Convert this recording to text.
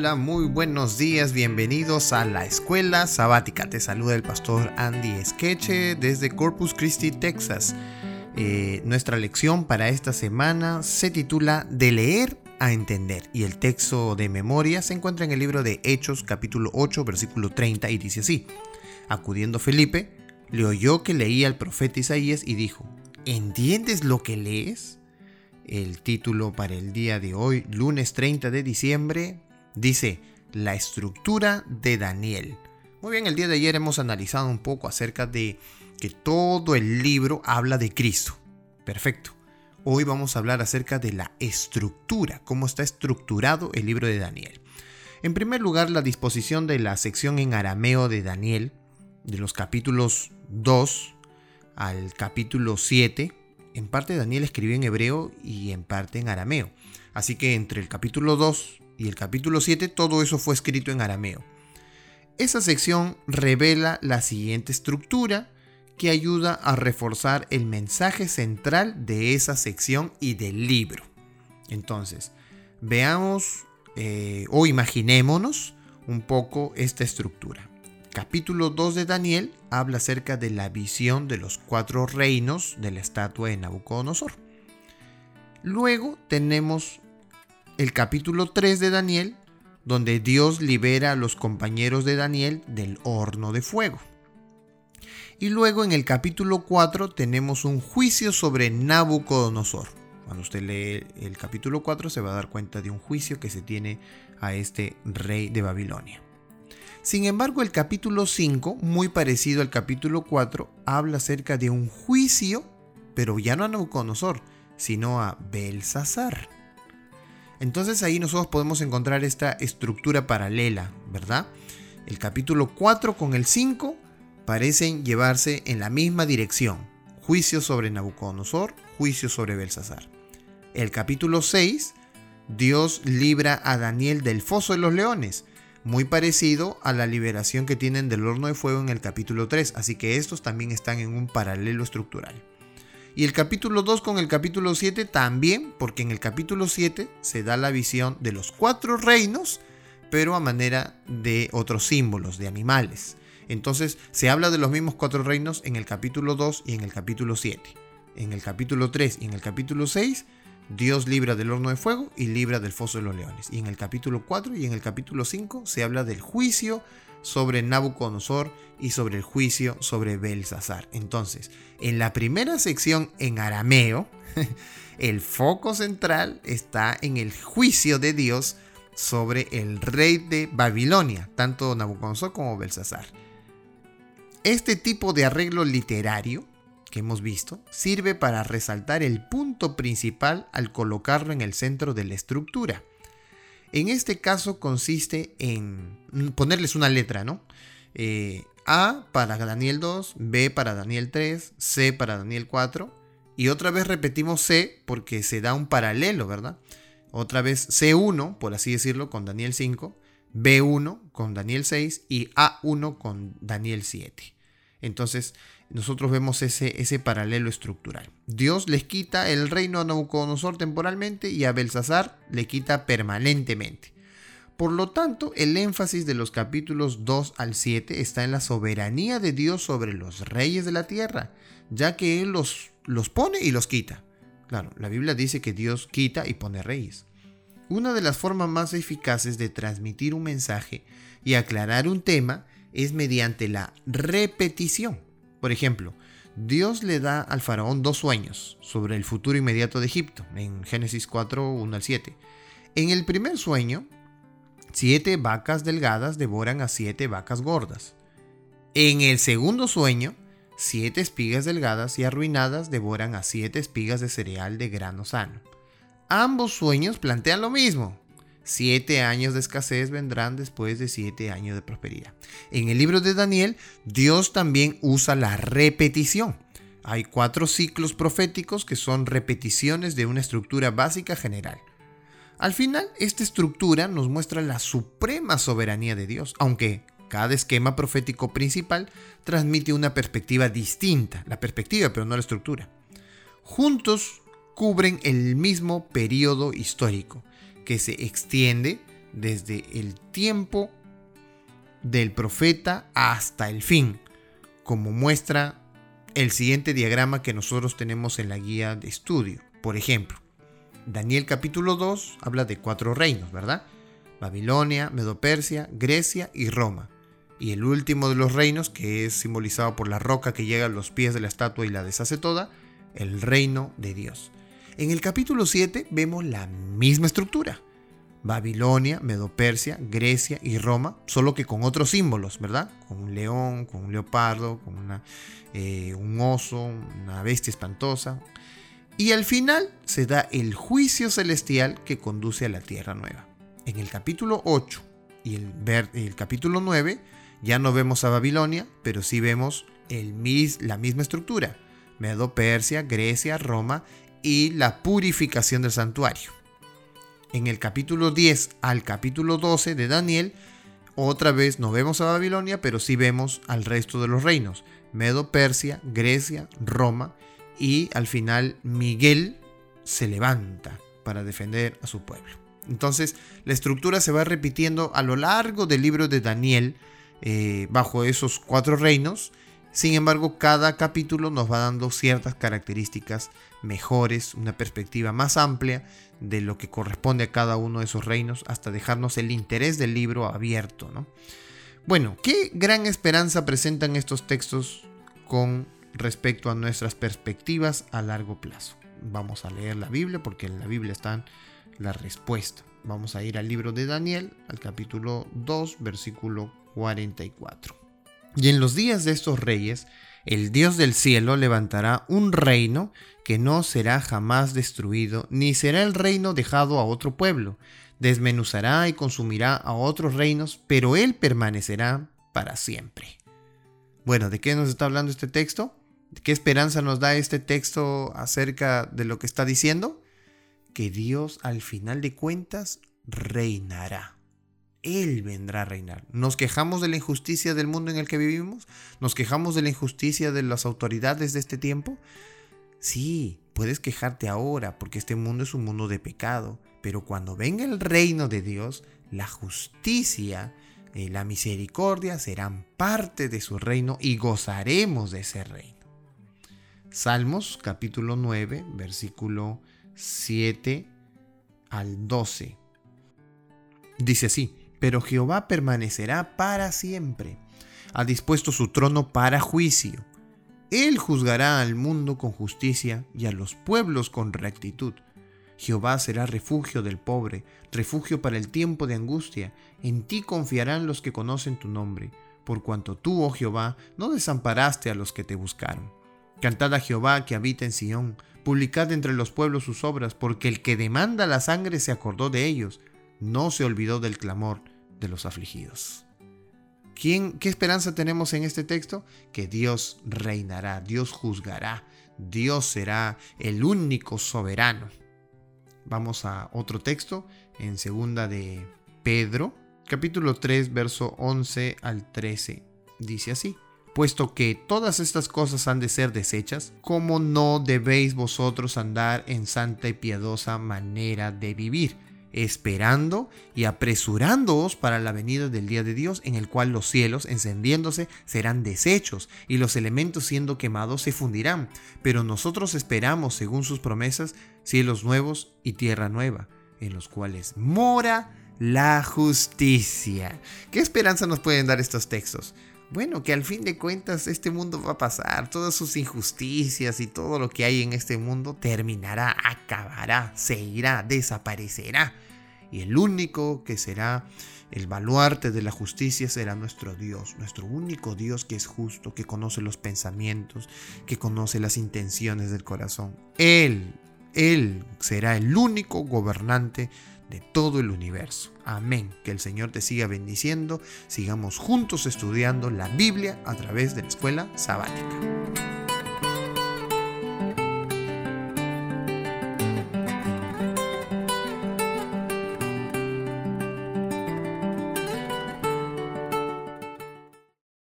hola, muy buenos días, bienvenidos a la escuela sabática. Te saluda el pastor Andy Skeche desde Corpus Christi, Texas. Eh, nuestra lección para esta semana se titula De leer a entender y el texto de memoria se encuentra en el libro de Hechos capítulo 8 versículo 30 y dice así. Acudiendo Felipe, le oyó que leía al profeta Isaías y dijo, ¿entiendes lo que lees? El título para el día de hoy, lunes 30 de diciembre, dice La estructura de Daniel. Muy bien, el día de ayer hemos analizado un poco acerca de que todo el libro habla de Cristo. Perfecto. Hoy vamos a hablar acerca de la estructura, cómo está estructurado el libro de Daniel. En primer lugar, la disposición de la sección en arameo de Daniel, de los capítulos 2 al capítulo 7, en parte Daniel escribió en hebreo y en parte en arameo. Así que entre el capítulo 2 y el capítulo 7 todo eso fue escrito en arameo. Esa sección revela la siguiente estructura que ayuda a reforzar el mensaje central de esa sección y del libro. Entonces, veamos eh, o imaginémonos un poco esta estructura capítulo 2 de Daniel habla acerca de la visión de los cuatro reinos de la estatua de Nabucodonosor. Luego tenemos el capítulo 3 de Daniel, donde Dios libera a los compañeros de Daniel del horno de fuego. Y luego en el capítulo 4 tenemos un juicio sobre Nabucodonosor. Cuando usted lee el capítulo 4 se va a dar cuenta de un juicio que se tiene a este rey de Babilonia. Sin embargo, el capítulo 5, muy parecido al capítulo 4, habla acerca de un juicio, pero ya no a Nabucodonosor, sino a Belsasar. Entonces ahí nosotros podemos encontrar esta estructura paralela, ¿verdad? El capítulo 4 con el 5 parecen llevarse en la misma dirección. Juicio sobre Nabucodonosor, juicio sobre Belsasar. El capítulo 6, Dios libra a Daniel del foso de los leones muy parecido a la liberación que tienen del horno de fuego en el capítulo 3, así que estos también están en un paralelo estructural. Y el capítulo 2 con el capítulo 7 también, porque en el capítulo 7 se da la visión de los cuatro reinos, pero a manera de otros símbolos, de animales. Entonces se habla de los mismos cuatro reinos en el capítulo 2 y en el capítulo 7. En el capítulo 3 y en el capítulo 6 Dios libra del horno de fuego y libra del foso de los leones. Y en el capítulo 4 y en el capítulo 5 se habla del juicio sobre Nabucodonosor y sobre el juicio sobre Belsasar. Entonces, en la primera sección en arameo, el foco central está en el juicio de Dios sobre el rey de Babilonia, tanto Nabucodonosor como Belsasar. Este tipo de arreglo literario que hemos visto sirve para resaltar el punto principal al colocarlo en el centro de la estructura. En este caso consiste en ponerles una letra, ¿no? Eh, A para Daniel 2, B para Daniel 3, C para Daniel 4 y otra vez repetimos C porque se da un paralelo, ¿verdad? Otra vez C1, por así decirlo, con Daniel 5, B1 con Daniel 6 y A1 con Daniel 7. Entonces, nosotros vemos ese, ese paralelo estructural. Dios les quita el reino a Nabucodonosor temporalmente y a Belsasar le quita permanentemente. Por lo tanto, el énfasis de los capítulos 2 al 7 está en la soberanía de Dios sobre los reyes de la tierra, ya que Él los, los pone y los quita. Claro, la Biblia dice que Dios quita y pone reyes. Una de las formas más eficaces de transmitir un mensaje y aclarar un tema es mediante la repetición. Por ejemplo, Dios le da al faraón dos sueños sobre el futuro inmediato de Egipto, en Génesis 4, 1 al 7. En el primer sueño, siete vacas delgadas devoran a siete vacas gordas. En el segundo sueño, siete espigas delgadas y arruinadas devoran a siete espigas de cereal de grano sano. Ambos sueños plantean lo mismo, Siete años de escasez vendrán después de siete años de prosperidad. En el libro de Daniel, Dios también usa la repetición. Hay cuatro ciclos proféticos que son repeticiones de una estructura básica general. Al final, esta estructura nos muestra la suprema soberanía de Dios, aunque cada esquema profético principal transmite una perspectiva distinta, la perspectiva pero no la estructura. Juntos cubren el mismo periodo histórico, que se extiende desde el tiempo del profeta hasta el fin, como muestra el siguiente diagrama que nosotros tenemos en la guía de estudio. Por ejemplo, Daniel capítulo 2 habla de cuatro reinos, ¿verdad? Babilonia, Medopersia, Grecia y Roma. Y el último de los reinos, que es simbolizado por la roca que llega a los pies de la estatua y la deshace toda, el reino de Dios. En el capítulo 7 vemos la misma estructura. Babilonia, Medopersia, Grecia y Roma, solo que con otros símbolos, ¿verdad? Con un león, con un leopardo, con eh, un oso, una bestia espantosa. Y al final se da el juicio celestial que conduce a la tierra nueva. En el capítulo 8 y el, el capítulo 9 ya no vemos a Babilonia, pero sí vemos el la misma estructura. Medo Persia, Grecia, Roma y la purificación del santuario. En el capítulo 10 al capítulo 12 de Daniel, otra vez no vemos a Babilonia, pero sí vemos al resto de los reinos. Medo Persia, Grecia, Roma y al final Miguel se levanta para defender a su pueblo. Entonces la estructura se va repitiendo a lo largo del libro de Daniel eh, bajo esos cuatro reinos. Sin embargo, cada capítulo nos va dando ciertas características mejores, una perspectiva más amplia de lo que corresponde a cada uno de esos reinos, hasta dejarnos el interés del libro abierto. Bueno, ¿qué gran esperanza presentan estos textos con respecto a nuestras perspectivas a largo plazo? Vamos a leer la Biblia porque en la Biblia está la respuesta. Vamos a ir al libro de Daniel, al capítulo 2, versículo 44. Y en los días de estos reyes, el Dios del cielo levantará un reino que no será jamás destruido, ni será el reino dejado a otro pueblo. Desmenuzará y consumirá a otros reinos, pero él permanecerá para siempre. Bueno, ¿de qué nos está hablando este texto? ¿Qué esperanza nos da este texto acerca de lo que está diciendo? Que Dios al final de cuentas reinará. Él vendrá a reinar. ¿Nos quejamos de la injusticia del mundo en el que vivimos? ¿Nos quejamos de la injusticia de las autoridades de este tiempo? Sí, puedes quejarte ahora porque este mundo es un mundo de pecado, pero cuando venga el reino de Dios, la justicia y la misericordia serán parte de su reino y gozaremos de ese reino. Salmos capítulo 9, versículo 7 al 12. Dice así, pero Jehová permanecerá para siempre. Ha dispuesto su trono para juicio. Él juzgará al mundo con justicia y a los pueblos con rectitud. Jehová será refugio del pobre, refugio para el tiempo de angustia. En ti confiarán los que conocen tu nombre, por cuanto tú, oh Jehová, no desamparaste a los que te buscaron. Cantad a Jehová que habita en Sión, publicad entre los pueblos sus obras, porque el que demanda la sangre se acordó de ellos, no se olvidó del clamor de los afligidos. ¿Quién, ¿Qué esperanza tenemos en este texto? Que Dios reinará, Dios juzgará, Dios será el único soberano. Vamos a otro texto en segunda de Pedro, capítulo 3, verso 11 al 13. Dice así: Puesto que todas estas cosas han de ser desechas, ¿cómo no debéis vosotros andar en santa y piadosa manera de vivir? Esperando y apresurándoos para la venida del día de Dios, en el cual los cielos, encendiéndose, serán deshechos, y los elementos siendo quemados se fundirán. Pero nosotros esperamos, según sus promesas, cielos nuevos y tierra nueva, en los cuales mora la justicia. ¿Qué esperanza nos pueden dar estos textos? Bueno, que al fin de cuentas este mundo va a pasar, todas sus injusticias y todo lo que hay en este mundo terminará, acabará, se irá, desaparecerá. Y el único que será el baluarte de la justicia será nuestro Dios, nuestro único Dios que es justo, que conoce los pensamientos, que conoce las intenciones del corazón. Él, Él será el único gobernante de todo el universo. Amén. Que el Señor te siga bendiciendo. Sigamos juntos estudiando la Biblia a través de la escuela sabática.